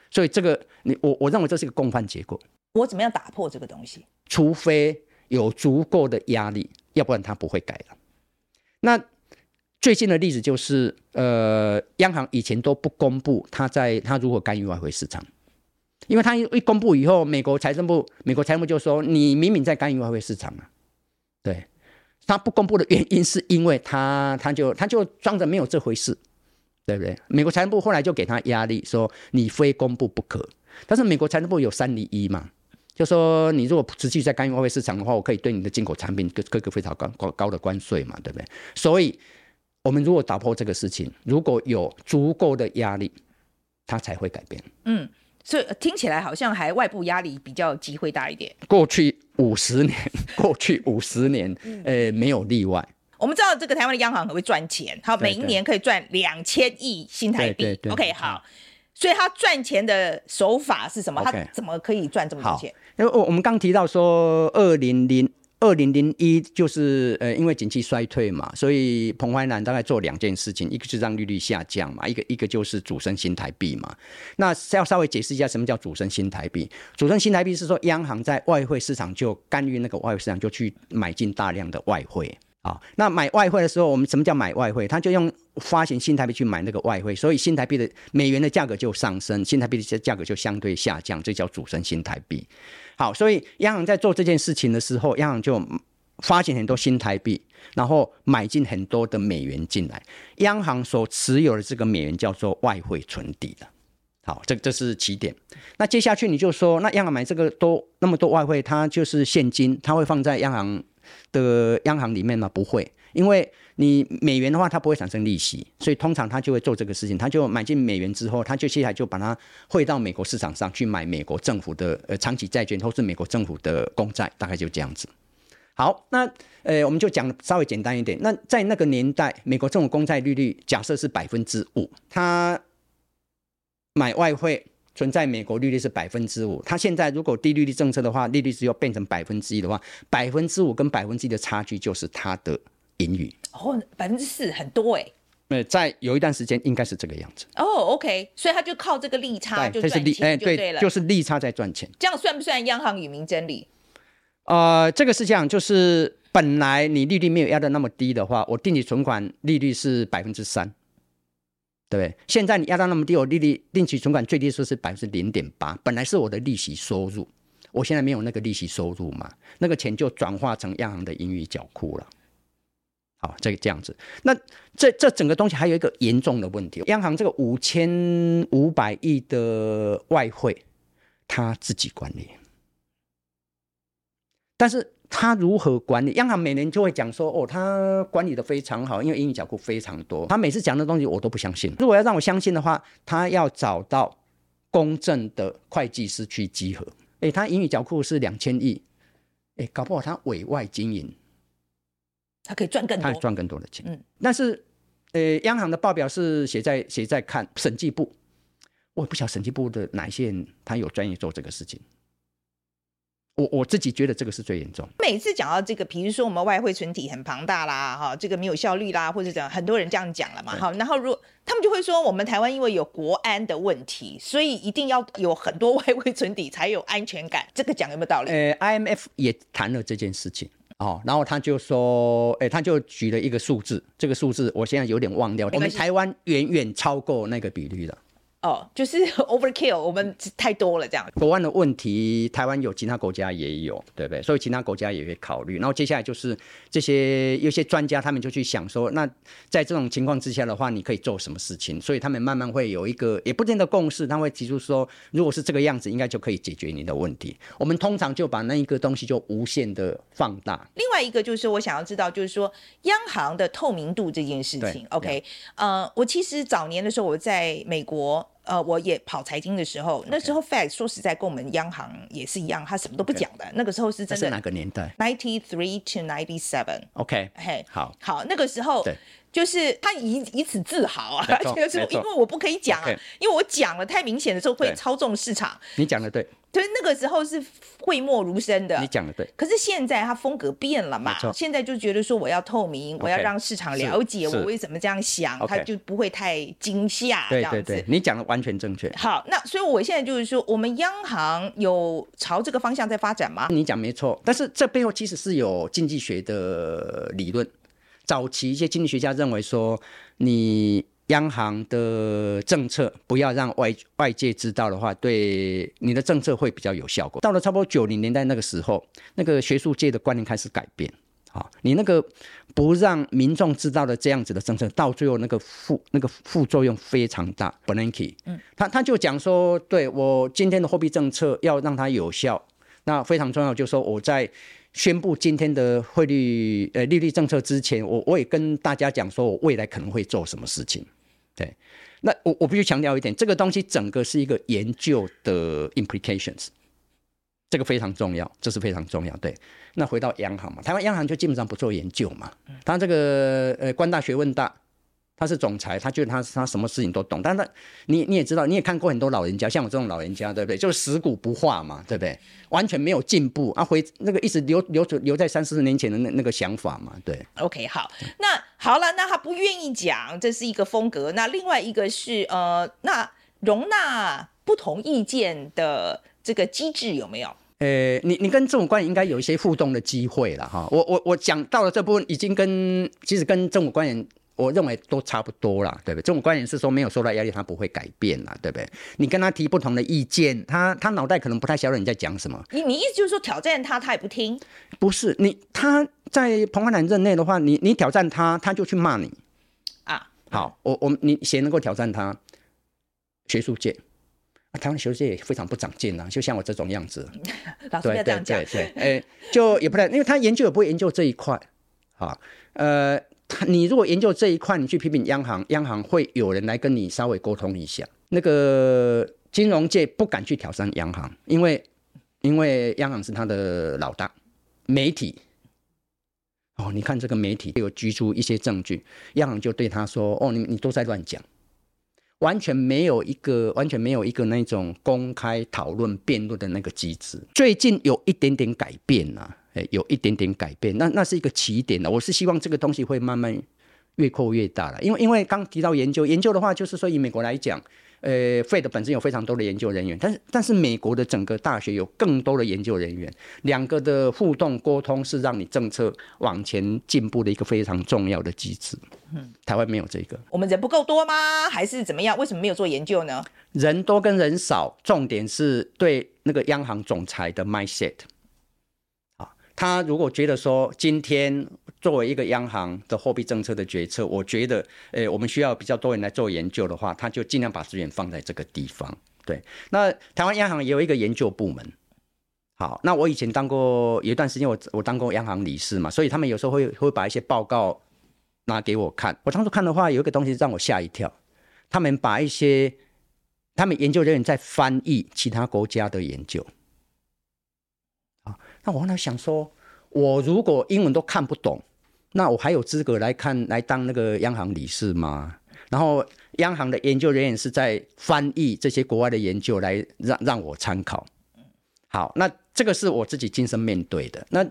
所以这个你我我认为这是一个共犯结果。我怎么样打破这个东西？除非有足够的压力，要不然他不会改了。那最近的例子就是，呃，央行以前都不公布他在他如何干预外汇市场，因为他一公布以后，美国财政部美国财政部就说你明明在干预外汇市场啊。对，他不公布的原因是因为他他就他就装着没有这回事，对不对？美国财政部后来就给他压力，说你非公布不可。但是美国财政部有三离一嘛？就说你如果持续在干预外汇市场的话，我可以对你的进口产品各个非常高高高的关税嘛，对不对？所以，我们如果打破这个事情，如果有足够的压力，它才会改变。嗯，所以听起来好像还外部压力比较机会大一点。过去五十年，过去五十年，呃，没有例外。我们知道这个台湾的央行很会赚钱，好，每一年可以赚两千亿新台币。对对对 OK，好。所以他赚钱的手法是什么.他怎么可以赚这么多钱？因为我我们刚提到说，二零零二零零一就是呃，因为景气衰退嘛，所以彭淮南大概做两件事情，一个是让利率下降嘛，一个一个就是主升新台币嘛。那要稍微解释一下什么叫主升新台币？主升新台币是说央行在外汇市场就干预那个外汇市场，就去买进大量的外汇。啊，那买外汇的时候，我们什么叫买外汇？他就用发行新台币去买那个外汇，所以新台币的美元的价格就上升，新台币的价格就相对下降，这叫主升新台币。好，所以央行在做这件事情的时候，央行就发行很多新台币，然后买进很多的美元进来，央行所持有的这个美元叫做外汇存底的。好，这这是起点。那接下去你就说，那央行买这个多那么多外汇，它就是现金，它会放在央行的央行里面吗？不会，因为你美元的话，它不会产生利息，所以通常他就会做这个事情，他就买进美元之后，他就接下来就把它汇到美国市场上去买美国政府的呃长期债券或是美国政府的公债，大概就这样子。好，那呃我们就讲稍微简单一点。那在那个年代，美国政府公债利率假设是百分之五，他买外汇。存在美国利率是百分之五，它现在如果低利率政策的话，利率只有变成百分之一的话，百分之五跟百分之一的差距就是它的盈余。哦，百分之四很多哎。呃，在有一段时间应该是这个样子。哦，OK，所以它就靠这个利差就赚钱就对了。哎，对，就是利差在赚钱。这样算不算央行与民真理？呃，这个是这样，就是本来你利率没有压得那么低的话，我定期存款利率是百分之三。对，现在你压到那么低，我利率定期存款最低数是百分之零点八，本来是我的利息收入，我现在没有那个利息收入嘛，那个钱就转化成央行的盈余缴库了。好，这个这样子，那这这整个东西还有一个严重的问题，央行这个五千五百亿的外汇，他自己管理，但是。他如何管理？央行每年就会讲说，哦，他管理的非常好，因为英语缴库非常多。他每次讲的东西我都不相信。如果要让我相信的话，他要找到公正的会计师去集合。诶，他英语缴库是两千亿，诶，搞不好他委外经营，他可以赚更多，他赚更多的钱。嗯，但是，呃，央行的报表是写在写在看审计部，我也不晓得审计部的哪些人他有专业做这个事情。我我自己觉得这个是最严重。每次讲到这个，比如说我们外汇存底很庞大啦，哈，这个没有效率啦，或者讲很多人这样讲了嘛，好，然后如果他们就会说，我们台湾因为有国安的问题，所以一定要有很多外汇存底才有安全感。这个讲有没有道理？呃，IMF 也谈了这件事情哦，然后他就说，哎，他就举了一个数字，这个数字我现在有点忘掉，我们台湾远远超过那个比率了。哦，就是 overkill，我们太多了这样。国安的问题，台湾有，其他国家也有，对不对？所以其他国家也会考虑。然后接下来就是这些有些专家，他们就去想说，那在这种情况之下的话，你可以做什么事情？所以他们慢慢会有一个，也不见得共识，他会提出说，如果是这个样子，应该就可以解决你的问题。我们通常就把那一个东西就无限的放大。另外一个就是我想要知道，就是说央行的透明度这件事情。OK，呃，我其实早年的时候我在美国。呃，我也跑财经的时候.那时候 Fed 说实在跟我们央行也是一样，他什么都不讲的。那个时候是真的。是哪个年代？Ninety three to ninety seven。OK，嘿、hey，好，好，那个时候。对。就是他以以此自豪啊，就是因为我不可以讲啊，因为我讲了太明显的时候会操纵市场。你讲的对，对，那个时候是讳莫如深的。你讲的对，可是现在他风格变了嘛，现在就觉得说我要透明，我要让市场了解我为什么这样想，他就不会太惊吓。对对对，你讲的完全正确。好，那所以我现在就是说，我们央行有朝这个方向在发展吗？你讲没错，但是这背后其实是有经济学的理论。早期一些经济学家认为说，你央行的政策不要让外外界知道的话，对你的政策会比较有效果。到了差不多九零年代那个时候，那个学术界的观念开始改变。好，你那个不让民众知道的这样子的政策，到最后那个副那个副作用非常大。Bernanke，嗯，他他就讲说，对我今天的货币政策要让它有效，那非常重要，就是说我在。宣布今天的汇率呃利率政策之前，我我也跟大家讲说，我未来可能会做什么事情。对，那我我必须强调一点，这个东西整个是一个研究的 implications，这个非常重要，这是非常重要。对，那回到央行嘛，台湾央行就基本上不做研究嘛，它这个呃官大学问大。他是总裁，他觉得他他什么事情都懂，但是他你你也知道，你也看过很多老人家，像我这种老人家，对不对？就是食古不化嘛，对不对？完全没有进步啊，回那个一直留留着留在三四十年前的那那个想法嘛，对。OK，好，那好了，那他不愿意讲，这是一个风格。那另外一个是呃，那容纳不同意见的这个机制有没有？呃，你你跟政府官员应该有一些互动的机会了哈。我我我讲到了这部分，已经跟其实跟政府官员。我认为都差不多啦，对不对？这种观点是说没有受到压力，他不会改变啦，对不对？你跟他提不同的意见，他他脑袋可能不太晓得你在讲什么。你你意思就是说挑战他，他也不听？不是，你他在彭淮南任内的话，你你挑战他，他就去骂你啊。好，我我你谁能够挑战他？学术界啊，台湾学术界也非常不长进啊，就像我这种样子。老师不要这样讲。对对对，哎，就也不太，因为他研究也不会研究这一块。啊，呃，你如果研究这一块，你去批评央行，央行会有人来跟你稍微沟通一下。那个金融界不敢去挑战央行，因为因为央行是他的老大。媒体哦，你看这个媒体有举出一些证据，央行就对他说：“哦，你你都在乱讲。”完全没有一个，完全没有一个那种公开讨论、辩论的那个机制。最近有一点点改变呐、啊，哎，有一点点改变。那那是一个起点了。我是希望这个东西会慢慢越扩越大了。因为因为刚提到研究，研究的话，就是说以美国来讲。呃，Fed 本身有非常多的研究人员，但是但是美国的整个大学有更多的研究人员，两个的互动沟通是让你政策往前进步的一个非常重要的机制。嗯，台湾没有这个，我们人不够多吗？还是怎么样？为什么没有做研究呢？人多跟人少，重点是对那个央行总裁的 mindset。他如果觉得说今天作为一个央行的货币政策的决策，我觉得，诶，我们需要比较多人来做研究的话，他就尽量把资源放在这个地方。对，那台湾央行也有一个研究部门。好，那我以前当过有一段时间，我我当过央行理事嘛，所以他们有时候会会把一些报告拿给我看。我当初看的话，有一个东西让我吓一跳，他们把一些他们研究人员在翻译其他国家的研究。那我后来想说，我如果英文都看不懂，那我还有资格来看来当那个央行理事吗？然后央行的研究人员是在翻译这些国外的研究来让让我参考。好，那这个是我自己亲身面对的。那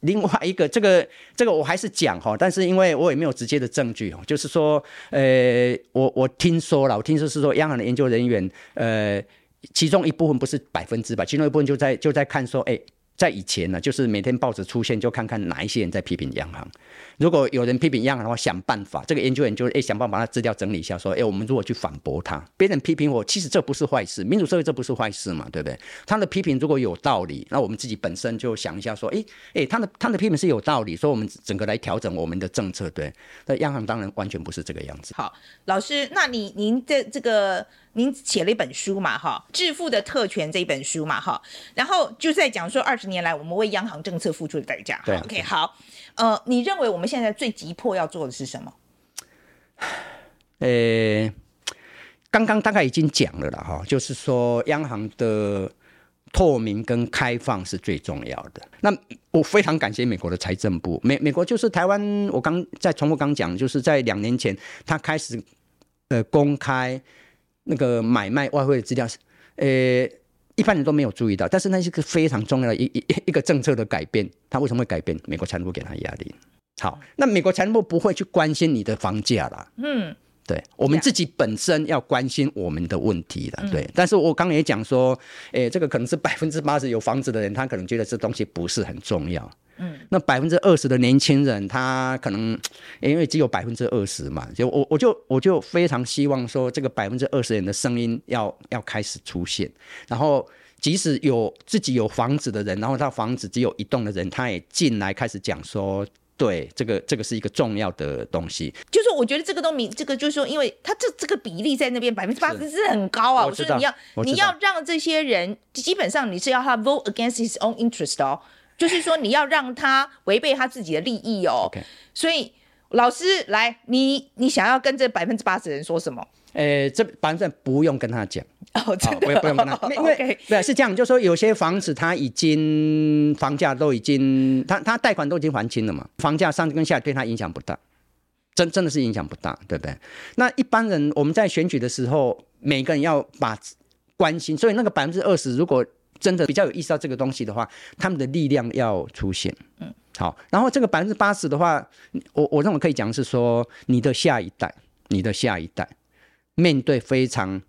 另外一个，这个这个我还是讲哈，但是因为我也没有直接的证据，就是说，呃，我我听说了，我听说是说央行的研究人员，呃，其中一部分不是百分之百，其中一部分就在就在看说，哎。在以前呢，就是每天报纸出现，就看看哪一些人在批评央行。如果有人批评央行的话，想办法。这个研究员就是诶，想办法把他资料整理一下，说，诶，我们如果去反驳他，别人批评我，其实这不是坏事，民主社会这不是坏事嘛，对不对？他的批评如果有道理，那我们自己本身就想一下，说，诶，诶，他的他的批评是有道理，所以我们整个来调整我们的政策，对。那央行当然完全不是这个样子。好，老师，那你您的这个。您写了一本书嘛，哈，《致富的特权》这一本书嘛，哈，然后就在讲说二十年来我们为央行政策付出的代价。对，OK，好，呃，你认为我们现在最急迫要做的是什么？呃，刚刚大概已经讲了了哈，就是说央行的透明跟开放是最重要的。那我非常感谢美国的财政部，美美国就是台湾，我刚在重复刚讲，就是在两年前他开始呃公开。那个买卖外汇的资料是，呃，一般人都没有注意到，但是那是个非常重要的一一一个政策的改变。它为什么会改变？美国财政部给他压力。好，那美国财政部不会去关心你的房价啦。嗯，对，我们自己本身要关心我们的问题了。对，但是我刚刚也讲说，诶，这个可能是百分之八十有房子的人，他可能觉得这东西不是很重要。嗯，那百分之二十的年轻人，他可能 因为只有百分之二十嘛，就我我就我就非常希望说，这个百分之二十人的声音要要开始出现，然后即使有自己有房子的人，然后他房子只有一栋的人，他也进来开始讲说，对，这个这个是一个重要的东西。就是我觉得这个东西，这个就是说，因为他这这个比例在那边百分之八十是很高啊，我，我觉得你要你要让这些人基本上你是要他 vote against his own interest 哦。就是说，你要让他违背他自己的利益哦。Okay. 所以老师来，你你想要跟这百分之八十人说什么？呃、欸，这百分之不用跟他讲哦，真的，我也不用跟他讲，因为 Okay. 对，是这样，就是说有些房子他已经房价都已经，他他贷款都已经还清了嘛，房价上跟下对他影响不大，真真的是影响不大，对不对？那一般人我们在选举的时候，每个人要把关心，所以那个百分之二十如果。真的比较有意识到这个东西的话，他们的力量要出现。嗯，好，然后这个百分之八十的话，我我认为可以讲是说，你的下一代，你的下一代面对非常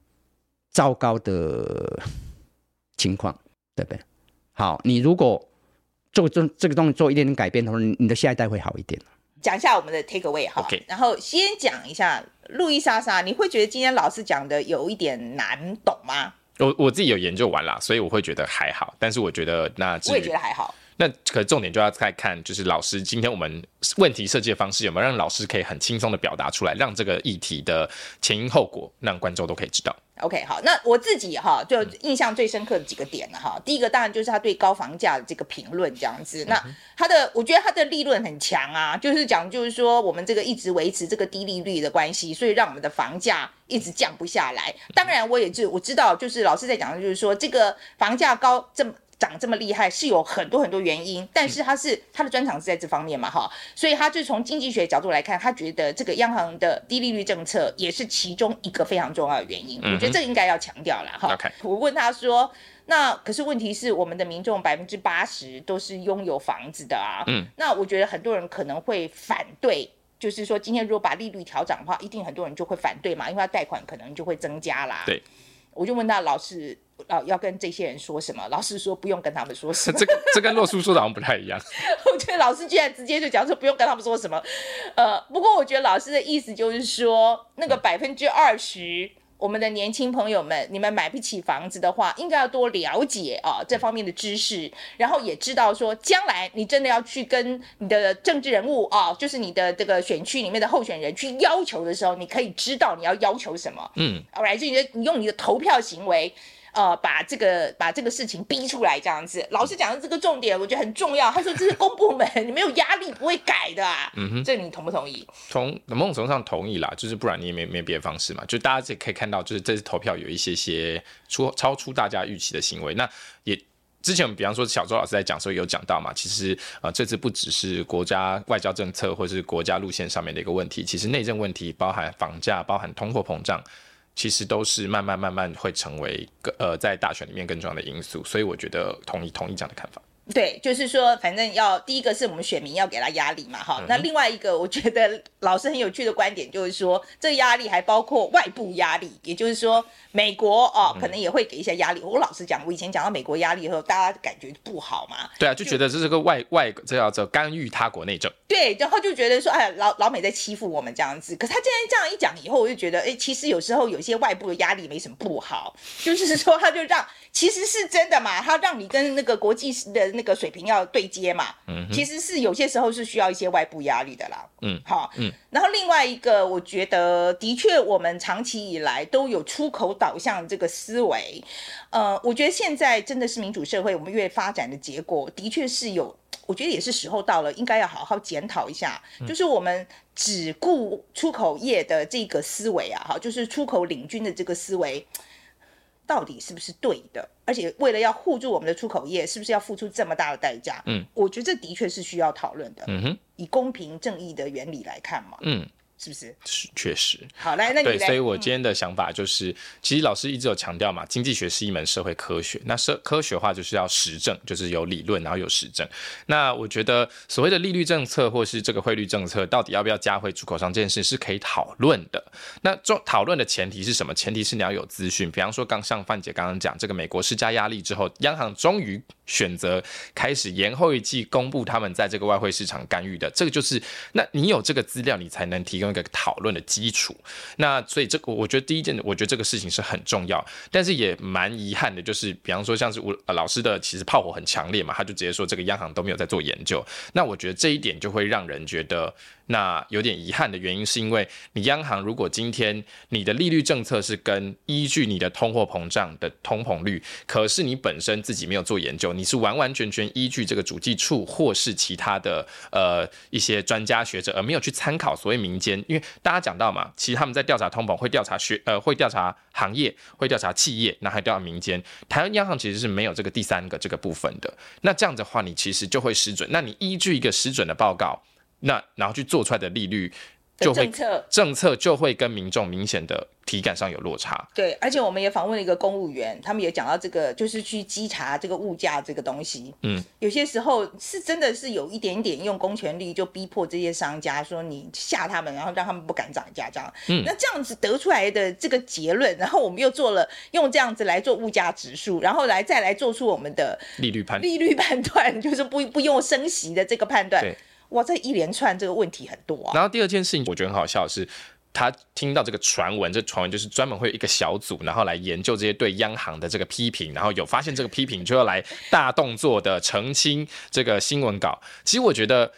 糟糕的情况，对不对？好，你如果做这这个东西做一点点改变的话，你的下一代会好一点。讲一下我们的 take away 哈，Okay. 然后先讲一下路易莎莎，你会觉得今天老师讲的有一点难懂吗？我我自己有研究完啦，所以我会觉得还好。但是我觉得那我也觉得还好。那可重点就要再看，就是老师今天我们问题设计的方式有没有让老师可以很轻松的表达出来，让这个议题的前因后果让观众都可以知道。OK，好，那我自己哈就印象最深刻的几个点了哈。第一个当然就是他对高房价的这个评论这样子。那他的我觉得他的立论很强啊，就是讲就是说我们这个一直维持这个低利率的关系，所以让我们的房价一直降不下来。当然我也是我知道，就是老师在讲的就是说这个房价高这么。涨这么厉害是有很多很多原因，但是他是他的专长是在这方面嘛，哈，所以他就从经济学角度来看，他觉得这个央行的低利率政策也是其中一个非常重要的原因。我觉得这应该要强调了哈。我问他说，那可是问题是我们的民众百分之八十都是拥有房子的啊，嗯，那我觉得很多人可能会反对，就是说今天如果把利率调涨的话，一定很多人就会反对嘛，因为他贷款可能就会增加啦。对，我就问他老师。要要跟这些人说什么？老师说不用跟他们说什么。这个这跟洛叔说的好像不太一样。我觉得老师居然直接就讲说不用跟他们说什么。呃，不过我觉得老师的意思就是说，那个百分之二十，我们的年轻朋友们，你们买不起房子的话，应该要多了解啊这方面的知识，然后也知道说，将来你真的要去跟你的政治人物啊，就是你的这个选区里面的候选人去要求的时候，你可以知道你要要求什么。嗯，来，就你的你用你的投票行为。呃，把这个把这个事情逼出来，这样子。老师讲的这个重点，我觉得很重要。他说这是公部门，你没有压力不会改的啊。嗯哼，这你同不同意？同某种程度上同意啦，就是不然你也没没别的方式嘛。就大家也可以看到，就是这次投票有一些些出超出大家预期的行为。那也之前我们比方说小周老师在讲的时候有讲到嘛，其实呃这次不只是国家外交政策或是国家路线上面的一个问题，其实内政问题包含房价，包含通货膨胀。其实都是慢慢慢慢会成为呃在大选里面更重要的因素，所以我觉得同意同意这样的看法。对，就是说，反正要第一个是我们选民要给他压力嘛，哈、嗯。那另外一个，我觉得老师很有趣的观点就是说，这个压力还包括外部压力，也就是说，美国哦，可能也会给一些压力。嗯、我老实讲，我以前讲到美国压力以后，大家感觉不好嘛。对啊，就觉得这是个外外，这叫做干预他国内政。对，然后就觉得说，哎，老老美在欺负我们这样子。可是他今天这样一讲以后，我就觉得，哎，其实有时候有些外部的压力没什么不好，就是说，他就让，其实是真的嘛，他让你跟那个国际的。那个水平要对接嘛，嗯，其实是有些时候是需要一些外部压力的啦，嗯，好，嗯，然后另外一个，我觉得的确我们长期以来都有出口导向这个思维，呃，我觉得现在真的是民主社会，我们越发展的结果，的确是有，我觉得也是时候到了，应该要好好检讨一下，就是我们只顾出口业的这个思维啊，哈，就是出口领军的这个思维。到底是不是对的？而且为了要护住我们的出口业，是不是要付出这么大的代价？嗯，我觉得这的确是需要讨论的。嗯哼，以公平正义的原理来看嘛。嗯。是不是？是确实。好，来，那你对，所以我今天的想法就是，嗯、其实老师一直有强调嘛，经济学是一门社会科学。那社科学化就是要实证，就是有理论，然后有实证。那我觉得所谓的利率政策或是这个汇率政策，到底要不要加回出口商这件事是可以讨论的。那中讨论的前提是什么？前提是你要有资讯。比方说，刚像范姐刚刚讲，这个美国施加压力之后，央行终于选择开始延后一季公布他们在这个外汇市场干预的，这个就是，那你有这个资料，你才能提供。那个讨论的基础，那所以这个我觉得第一件，我觉得这个事情是很重要，但是也蛮遗憾的，就是比方说像是我老师的，其实炮火很强烈嘛，他就直接说这个央行都没有在做研究，那我觉得这一点就会让人觉得。那有点遗憾的原因，是因为你央行如果今天你的利率政策是跟依据你的通货膨胀的通膨率，可是你本身自己没有做研究，你是完完全全依据这个主计处或是其他的呃一些专家学者，而没有去参考所谓民间，因为大家讲到嘛，其实他们在调查通膨会调查学呃会调查行业，会调查企业，那还调查民间。台湾央行其实是没有这个第三个这个部分的。那这样的话，你其实就会失准。那你依据一个失准的报告。那然后去做出来的利率就会政策政策就会跟民众明显的体感上有落差。对，而且我们也访问了一个公务员，他们也讲到这个，就是去稽查这个物价这个东西。嗯，有些时候是真的是有一点点用公权力就逼迫这些商家说你吓他们，然后让他们不敢涨价这样。嗯，那这样子得出来的这个结论，然后我们又做了用这样子来做物价指数，然后来再来做出我们的利率判利率判断，就是不不用升息的这个判断。哇，这一连串这个问题很多啊。然后第二件事情，我觉得很好笑的是，他听到这个传闻，这传闻就是专门会有一个小组，然后来研究这些对央行的这个批评，然后有发现这个批评就要来大动作的澄清这个新闻稿。其实我觉得。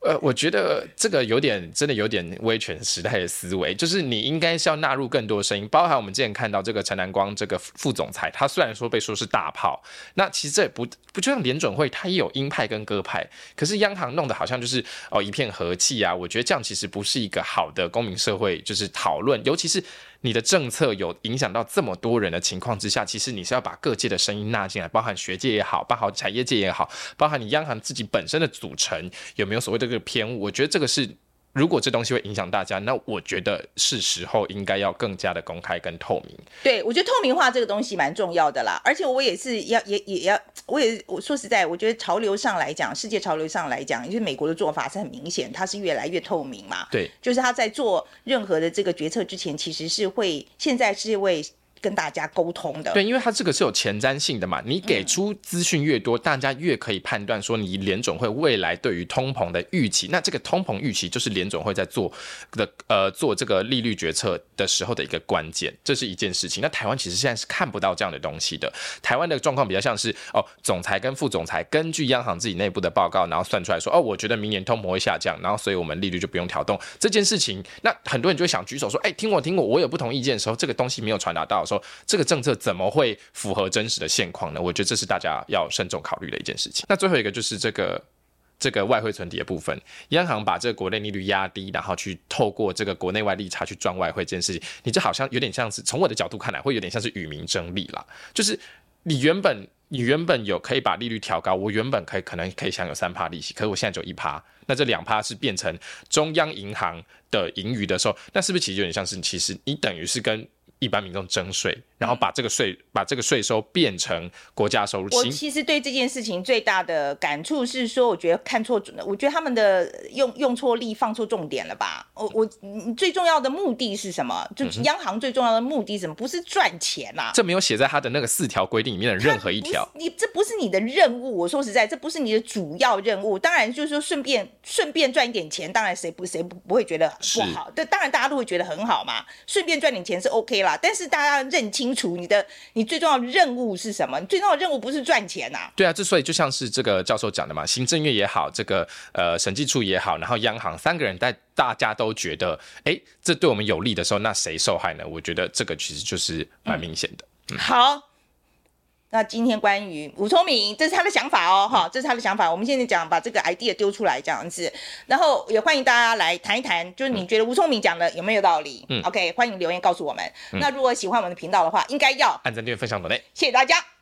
呃，我觉得这个有点，真的有点威权时代的思维，就是你应该是要纳入更多声音，包含我们之前看到这个陈南光这个副总裁，他虽然说被说是大炮，那其实这也不不就像联准会，他也有鹰派跟鸽派，可是央行弄得好像就是哦一片和气啊，我觉得这样其实不是一个好的公民社会，就是讨论，尤其是。你的政策有影响到这么多人的情况之下，其实你是要把各界的声音纳进来，包含学界也好，包含产业界也好，包含你央行自己本身的组成有没有所谓的这个偏误？我觉得这个是。如果这东西会影响大家，那我觉得是时候应该要更加的公开跟透明。对，我觉得透明化这个东西蛮重要的啦。而且我也是要也也要，我也我说实在，我觉得潮流上来讲，世界潮流上来讲，因为美国的做法是很明显，它是越来越透明嘛。对，就是他在做任何的这个决策之前，其实是会现在是为。跟大家沟通的，对，因为它这个是有前瞻性的嘛，你给出资讯越多，嗯、大家越可以判断说你联总会未来对于通膨的预期，那这个通膨预期就是联总会在做的呃做这个利率决策的时候的一个关键，这是一件事情。那台湾其实现在是看不到这样的东西的，台湾的状况比较像是哦，总裁跟副总裁根据央行自己内部的报告，然后算出来说哦，我觉得明年通膨会下降，然后所以我们利率就不用调动这件事情。那很多人就会想举手说，哎，听我听我，我有不同意见的时候，这个东西没有传达到。说这个政策怎么会符合真实的现况呢？我觉得这是大家要慎重考虑的一件事情。那最后一个就是这个这个外汇存底的部分，央行把这个国内利率压低，然后去透过这个国内外利差去赚外汇这件事情，你这好像有点像是从我的角度看来，会有点像是与民争利啦。就是你原本你原本有可以把利率调高，我原本可以可能可以享有三趴利息，可是我现在只有一趴，那这两趴是变成中央银行的盈余的时候，那是不是其实有点像是其实你等于是跟一般民众征税，然后把这个税、嗯、把这个税收变成国家收入。我其实对这件事情最大的感触是说，我觉得看错准了，我觉得他们的用用错力，放错重点了吧？我我最重要的目的是什么？就是央行最重要的目的是什么？不是赚钱呐、啊。这没有写在他的那个四条规定里面的任何一条。你这不是你的任务。我说实在，这不是你的主要任务。当然就是说顺便顺便赚一点钱，当然谁不谁不不会觉得不好？对，当然大家都会觉得很好嘛。顺便赚点钱是 OK 啦。但是大家要认清楚你的你最重要的任务是什么？你最重要的任务不是赚钱呐、啊。对啊，之所以就像是这个教授讲的嘛，行政院也好，这个呃审计处也好，然后央行三个人在大家都觉得哎，这对我们有利的时候，那谁受害呢？我觉得这个其实就是蛮明显的。嗯嗯、好。那今天关于吴聪明，这是他的想法哦，哈，这是他的想法。我们现在讲把这个 idea 丢出来这样子，然后也欢迎大家来谈一谈，就是你觉得吴聪明讲的有没有道理？嗯，OK，欢迎留言告诉我们。嗯、那如果喜欢我们的频道的话，应该要按赞、订阅、分享、点赞，谢谢大家。